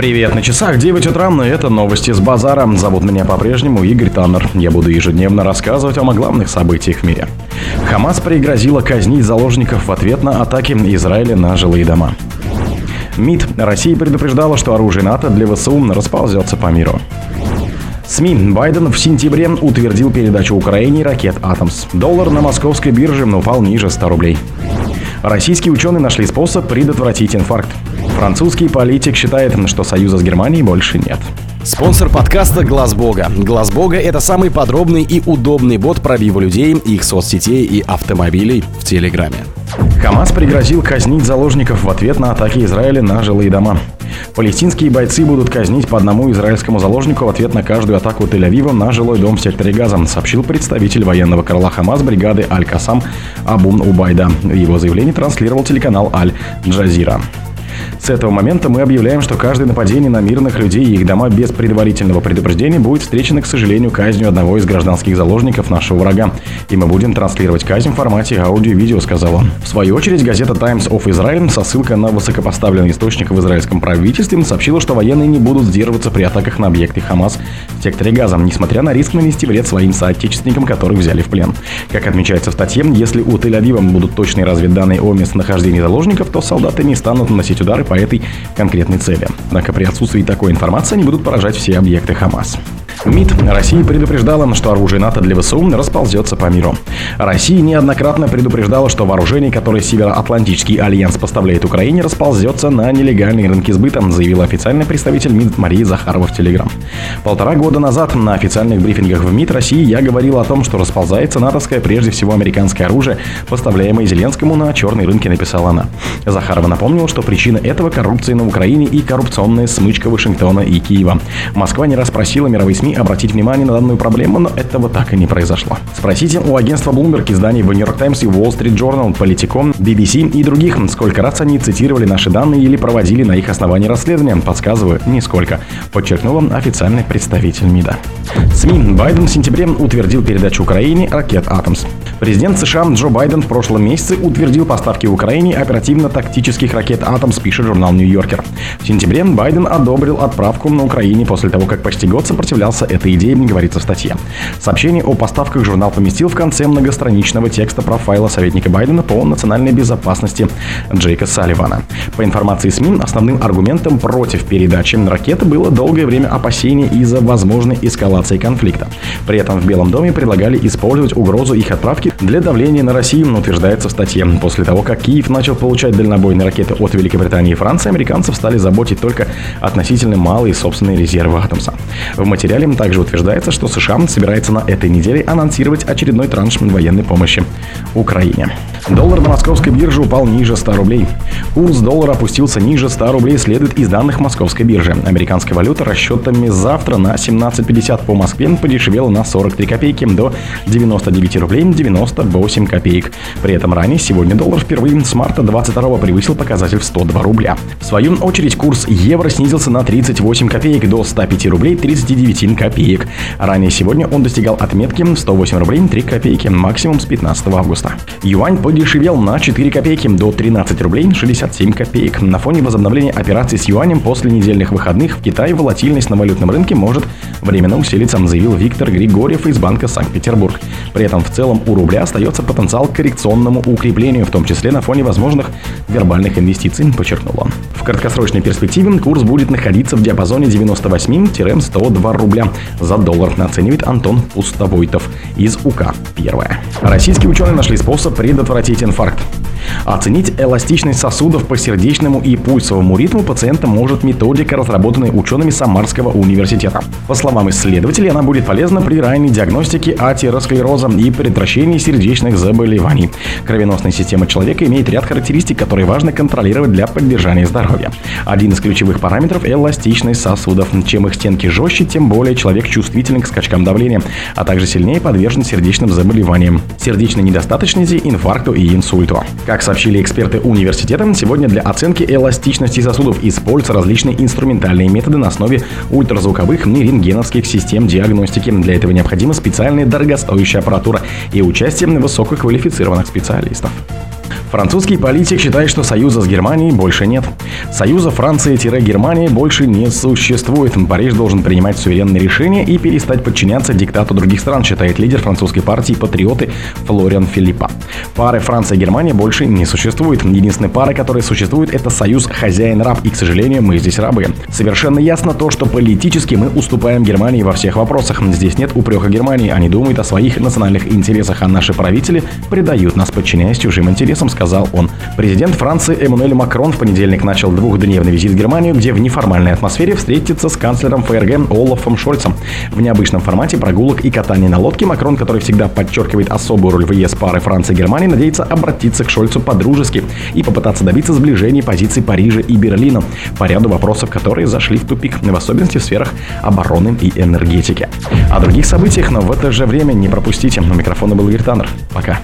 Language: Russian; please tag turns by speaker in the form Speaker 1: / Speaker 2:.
Speaker 1: Привет, на часах 9 утра, но это новости с базара. Зовут меня по-прежнему Игорь Таннер. Я буду ежедневно рассказывать о главных событиях в мире. Хамас пригрозила казнить заложников в ответ на атаки Израиля на жилые дома. МИД России предупреждала, что оружие НАТО для ВСУ расползется по миру. СМИ. Байден в сентябре утвердил передачу Украине ракет «Атомс». Доллар на московской бирже упал ниже 100 рублей. Российские ученые нашли способ предотвратить инфаркт. Французский политик считает, что союза с Германией больше нет.
Speaker 2: Спонсор подкаста Глаз Бога. Глаз Бога это самый подробный и удобный бот пробива людей, их соцсетей и автомобилей в Телеграме.
Speaker 1: Хамас пригрозил казнить заложников в ответ на атаки Израиля на жилые дома. Палестинские бойцы будут казнить по одному израильскому заложнику в ответ на каждую атаку Тель-Авива на жилой дом в секторе Газа, сообщил представитель военного крыла Хамас бригады Аль-Касам Абун Убайда. Его заявление транслировал телеканал Аль-Джазира. С этого момента мы объявляем, что каждое нападение на мирных людей и их дома без предварительного предупреждения будет встречено, к сожалению, казнью одного из гражданских заложников нашего врага. И мы будем транслировать казнь в формате аудио видео, сказал он. В свою очередь, газета Times of Israel со ссылкой на высокопоставленный источник в израильском правительстве сообщила, что военные не будут сдерживаться при атаках на объекты Хамас в секторе Газа, несмотря на риск нанести вред своим соотечественникам, которых взяли в плен. Как отмечается в статье, если у Тель-Авива будут точные разведданные о местонахождении заложников, то солдаты не станут наносить удары по этой конкретной цели. Однако при отсутствии такой информации они будут поражать все объекты Хамас. МИД России предупреждала, что оружие НАТО для ВСУ расползется по миру. Россия неоднократно предупреждала, что вооружение, которое Североатлантический альянс поставляет Украине, расползется на нелегальные рынки сбыта, заявила официальный представитель МИД Мария Захарова в Телеграм. Полтора года назад на официальных брифингах в МИД России я говорил о том, что расползается натовское, прежде всего американское оружие, поставляемое Зеленскому на черные рынки, написала она. Захарова напомнила, что причина этого – коррупция на Украине и коррупционная смычка Вашингтона и Киева. Москва не раз просила мировые СМИ обратить внимание на данную проблему, но этого так и не произошло. Спросите у агентства Bloomberg, изданий в New York Times и Wall Street Journal, Политиком, BBC и других, сколько раз они цитировали наши данные или проводили на их основании расследования. Подсказываю, нисколько, подчеркнула официальный представитель МИДа. СМИ. Байден в сентябре утвердил передачу Украине ракет «Атомс». Президент США Джо Байден в прошлом месяце утвердил поставки Украине оперативно-тактических ракет «Атомс», пишет журнал «Нью-Йоркер». В сентябре Байден одобрил отправку на Украине после того, как почти год сопротивлялся этой идее, говорится в статье. Сообщение о поставках журнал поместил в конце многостраничного текста профайла советника Байдена по национальной безопасности Джейка Салливана. По информации СМИ, основным аргументом против передачи ракеты было долгое время опасение из-за возможной эскалации конфликта. При этом в Белом доме предлагали использовать угрозу их отправки для давления на Россию, утверждается в статье. После того, как Киев начал получать дальнобойные ракеты от Великобритании и Франции, американцев стали заботить только относительно малые собственные резервы Атомса. В материале также утверждается, что США собирается на этой неделе анонсировать очередной транш военной помощи Украине. Доллар на московской бирже упал ниже 100 рублей. Курс доллара опустился ниже 100 рублей, следует из данных московской биржи. Американская валюта расчетами завтра на 17.50 по Москве подешевела на 43 копейки до 99 рублей 98 копеек. При этом ранее сегодня доллар впервые с марта 22 превысил показатель в 102 рубля. В свою очередь курс евро снизился на 38 копеек до 105 рублей 39 копеек. Ранее сегодня он достигал отметки 108 рублей 3 копейки, максимум с 15 августа. Юань подешевел на 4 копейки до 13 рублей 67 копеек. На фоне возобновления операций с юанем после недельных выходных в Китае волатильность на валютном рынке может временно усилиться, заявил Виктор Григорьев из Банка Санкт-Петербург. При этом в целом у рубля остается потенциал к коррекционному укреплению, в том числе на фоне возможных вербальных инвестиций, подчеркнул он. В краткосрочной перспективе курс будет находиться в диапазоне 98-102 рубля за доллар, оценивает Антон Пустовойтов из УК. Первое. Российские ученые нашли способ предотвратить инфаркт. Оценить эластичность сосудов по сердечному и пульсовому ритму пациента может методика, разработанная учеными Самарского университета. По словам исследователей, она будет полезна при ранней диагностике атеросклероза и предотвращении сердечных заболеваний. Кровеносная система человека имеет ряд характеристик, которые важно контролировать для поддержания здоровья. Один из ключевых параметров – эластичность сосудов. Чем их стенки жестче, тем более человек чувствителен к скачкам давления, а также сильнее подвержен сердечным заболеваниям, сердечной недостаточности, инфаркту и инсульту. Как сообщили эксперты университета, сегодня для оценки эластичности сосудов используются различные инструментальные методы на основе ультразвуковых и рентгеновских систем диагностики. Для этого необходима специальная дорогостоящая аппаратура и участие высококвалифицированных специалистов. Французский политик считает, что союза с Германией больше нет. Союза Франции-Германии больше не существует. Париж должен принимать суверенные решения и перестать подчиняться диктату других стран, считает лидер французской партии «Патриоты» Флориан Филиппа. Пары Франция и Германия больше не существует. Единственная пара, которая существует, это союз хозяин-раб. И, к сожалению, мы здесь рабы. Совершенно ясно то, что политически мы уступаем Германии во всех вопросах. Здесь нет упрека Германии. Они думают о своих национальных интересах, а наши правители предают нас, подчиняясь чужим интересам, сказал он. Президент Франции Эммануэль Макрон в понедельник начал двухдневный визит в Германию, где в неформальной атмосфере встретится с канцлером ФРГ Олафом Шольцем. В необычном формате прогулок и катания на лодке Макрон, который всегда подчеркивает особую роль в ЕС пары Франции и Германии, надеется обратиться к Шольцу по-дружески и попытаться добиться сближения позиций Парижа и Берлина по ряду вопросов, которые зашли в тупик, в особенности в сферах обороны и энергетики. О других событиях, но в это же время не пропустите. У микрофона был Игорь Таннер. Пока.